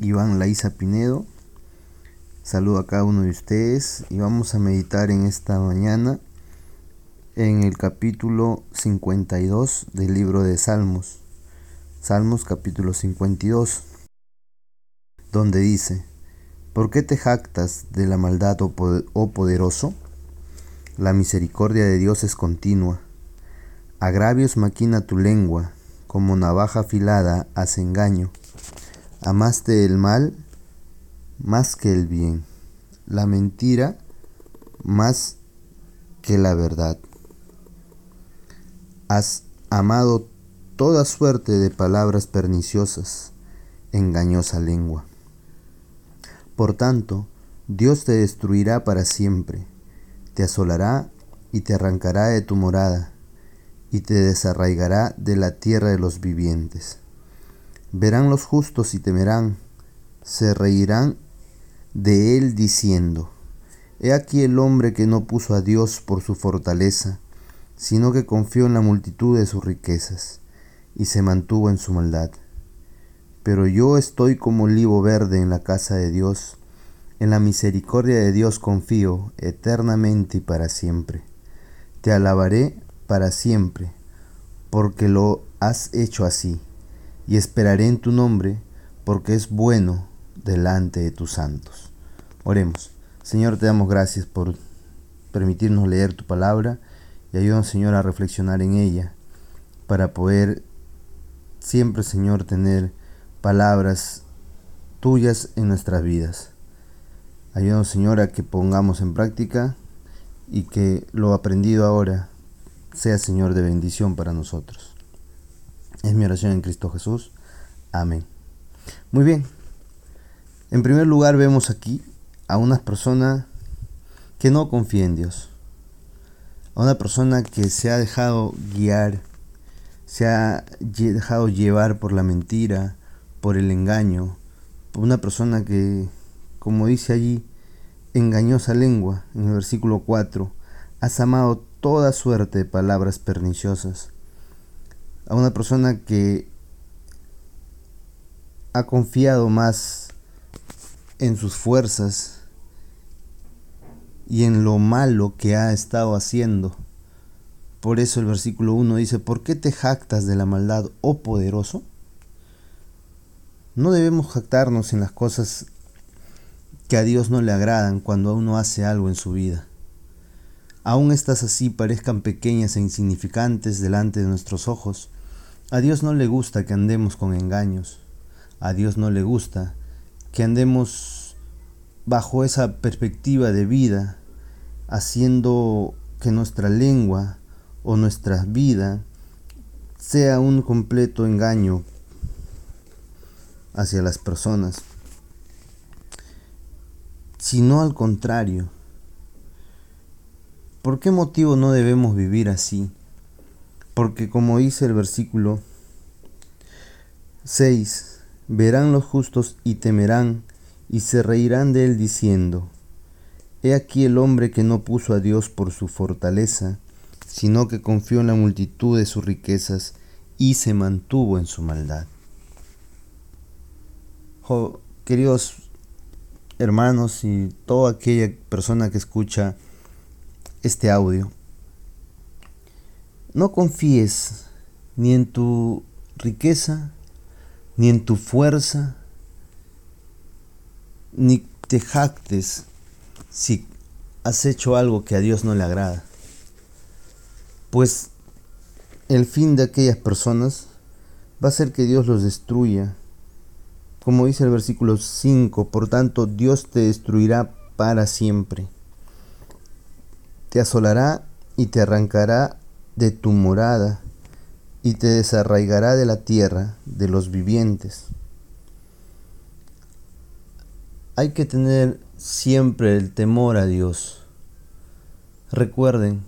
Iván Laiza Pinedo. Saludo a cada uno de ustedes y vamos a meditar en esta mañana en el capítulo 52 del libro de Salmos. Salmos capítulo 52, donde dice, ¿por qué te jactas de la maldad, oh, oh poderoso? La misericordia de Dios es continua. Agravios maquina tu lengua como navaja afilada hace engaño. Amaste el mal más que el bien, la mentira más que la verdad. Has amado toda suerte de palabras perniciosas, engañosa lengua. Por tanto, Dios te destruirá para siempre, te asolará y te arrancará de tu morada y te desarraigará de la tierra de los vivientes. Verán los justos y temerán, se reirán de él diciendo, He aquí el hombre que no puso a Dios por su fortaleza, sino que confió en la multitud de sus riquezas, y se mantuvo en su maldad. Pero yo estoy como olivo verde en la casa de Dios, en la misericordia de Dios confío eternamente y para siempre. Te alabaré para siempre, porque lo has hecho así, y esperaré en tu nombre, porque es bueno delante de tus santos. Oremos. Señor, te damos gracias por permitirnos leer tu palabra y ayúdanos, Señor, a reflexionar en ella para poder siempre, Señor, tener palabras tuyas en nuestras vidas. Ayúdanos, Señor, a que pongamos en práctica y que lo aprendido ahora sea Señor de bendición para nosotros. Es mi oración en Cristo Jesús. Amén. Muy bien. En primer lugar vemos aquí a una persona que no confía en Dios. A una persona que se ha dejado guiar, se ha dejado llevar por la mentira, por el engaño. Una persona que, como dice allí, engañosa lengua, en el versículo 4, has amado toda suerte de palabras perniciosas. A una persona que ha confiado más en sus fuerzas y en lo malo que ha estado haciendo. Por eso el versículo 1 dice, ¿por qué te jactas de la maldad, oh poderoso? No debemos jactarnos en las cosas que a Dios no le agradan cuando uno hace algo en su vida. Aún estas así parezcan pequeñas e insignificantes delante de nuestros ojos, a Dios no le gusta que andemos con engaños. A Dios no le gusta que andemos bajo esa perspectiva de vida, haciendo que nuestra lengua o nuestra vida sea un completo engaño hacia las personas, sino al contrario, ¿Por qué motivo no debemos vivir así? Porque como dice el versículo 6, verán los justos y temerán y se reirán de él diciendo, He aquí el hombre que no puso a Dios por su fortaleza, sino que confió en la multitud de sus riquezas y se mantuvo en su maldad. queridos hermanos y toda aquella persona que escucha este audio. No confíes ni en tu riqueza, ni en tu fuerza, ni te jactes si has hecho algo que a Dios no le agrada. Pues el fin de aquellas personas va a ser que Dios los destruya. Como dice el versículo 5, por tanto Dios te destruirá para siempre te asolará y te arrancará de tu morada y te desarraigará de la tierra de los vivientes. Hay que tener siempre el temor a Dios. Recuerden,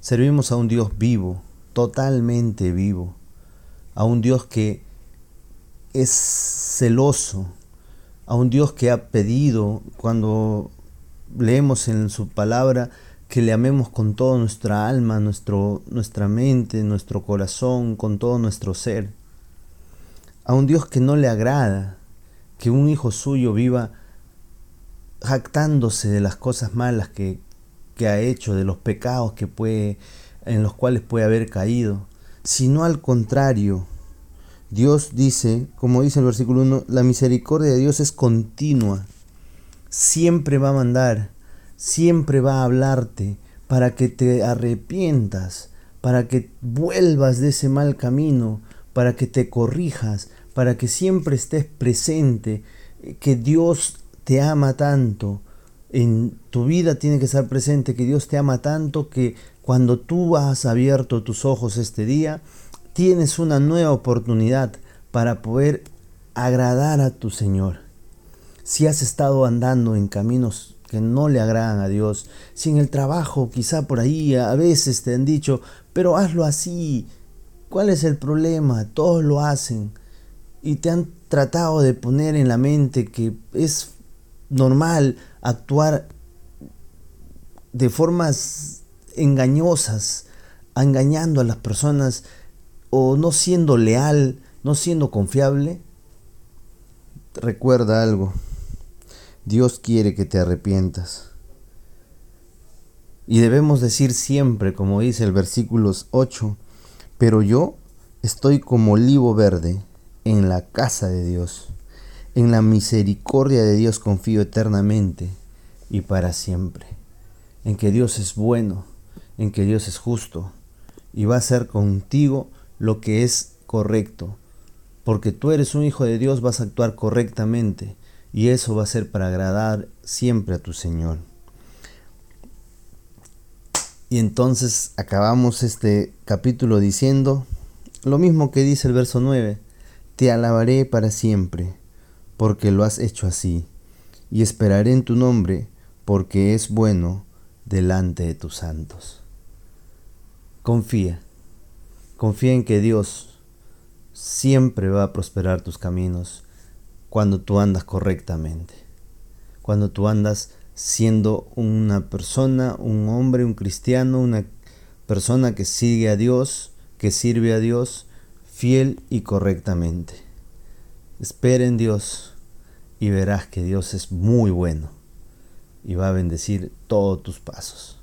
servimos a un Dios vivo, totalmente vivo, a un Dios que es celoso, a un Dios que ha pedido cuando leemos en su palabra que le amemos con toda nuestra alma, nuestro, nuestra mente, nuestro corazón, con todo nuestro ser. a un Dios que no le agrada que un hijo suyo viva jactándose de las cosas malas que, que ha hecho, de los pecados que puede, en los cuales puede haber caído, sino al contrario. Dios dice, como dice el versículo 1, la misericordia de Dios es continua. Siempre va a mandar, siempre va a hablarte para que te arrepientas, para que vuelvas de ese mal camino, para que te corrijas, para que siempre estés presente, que Dios te ama tanto, en tu vida tiene que estar presente que Dios te ama tanto que cuando tú has abierto tus ojos este día, tienes una nueva oportunidad para poder agradar a tu Señor. Si has estado andando en caminos que no le agradan a Dios, si en el trabajo quizá por ahí a veces te han dicho, pero hazlo así, ¿cuál es el problema? Todos lo hacen y te han tratado de poner en la mente que es normal actuar de formas engañosas, engañando a las personas o no siendo leal, no siendo confiable, recuerda algo. Dios quiere que te arrepientas. Y debemos decir siempre, como dice el versículo 8, pero yo estoy como olivo verde en la casa de Dios. En la misericordia de Dios confío eternamente y para siempre. En que Dios es bueno, en que Dios es justo y va a hacer contigo lo que es correcto. Porque tú eres un hijo de Dios, vas a actuar correctamente y eso va a ser para agradar siempre a tu Señor. Y entonces acabamos este capítulo diciendo lo mismo que dice el verso 9. Te alabaré para siempre porque lo has hecho así, y esperaré en tu nombre, porque es bueno delante de tus santos. Confía, confía en que Dios siempre va a prosperar tus caminos cuando tú andas correctamente, cuando tú andas siendo una persona, un hombre, un cristiano, una persona que sigue a Dios, que sirve a Dios fiel y correctamente. Espera en Dios y verás que Dios es muy bueno y va a bendecir todos tus pasos.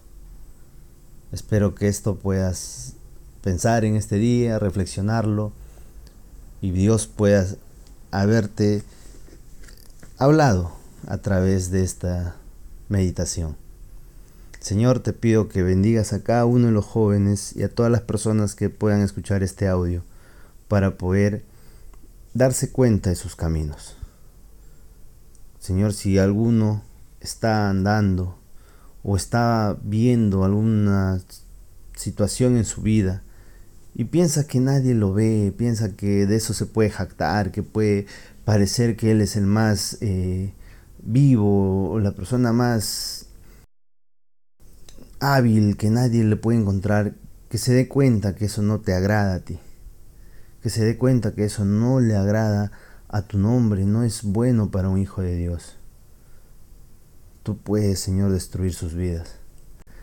Espero que esto puedas pensar en este día, reflexionarlo y Dios pueda haberte hablado a través de esta meditación. Señor, te pido que bendigas a cada uno de los jóvenes y a todas las personas que puedan escuchar este audio para poder darse cuenta de sus caminos. Señor, si alguno está andando o está viendo alguna situación en su vida y piensa que nadie lo ve, piensa que de eso se puede jactar, que puede parecer que él es el más eh, vivo o la persona más hábil que nadie le puede encontrar, que se dé cuenta que eso no te agrada a ti que se dé cuenta que eso no le agrada a tu nombre, no es bueno para un hijo de Dios. Tú puedes, Señor, destruir sus vidas,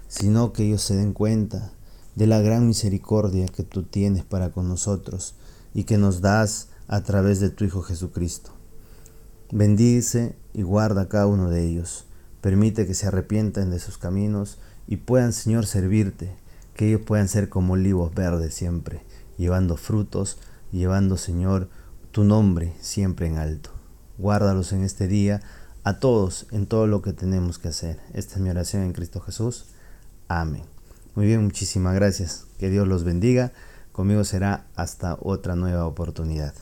sino que ellos se den cuenta de la gran misericordia que tú tienes para con nosotros y que nos das a través de tu Hijo Jesucristo. Bendice y guarda a cada uno de ellos. Permite que se arrepientan de sus caminos y puedan, Señor, servirte, que ellos puedan ser como olivos verdes siempre, llevando frutos llevando, Señor, tu nombre siempre en alto. Guárdalos en este día a todos en todo lo que tenemos que hacer. Esta es mi oración en Cristo Jesús. Amén. Muy bien, muchísimas gracias. Que Dios los bendiga. Conmigo será hasta otra nueva oportunidad.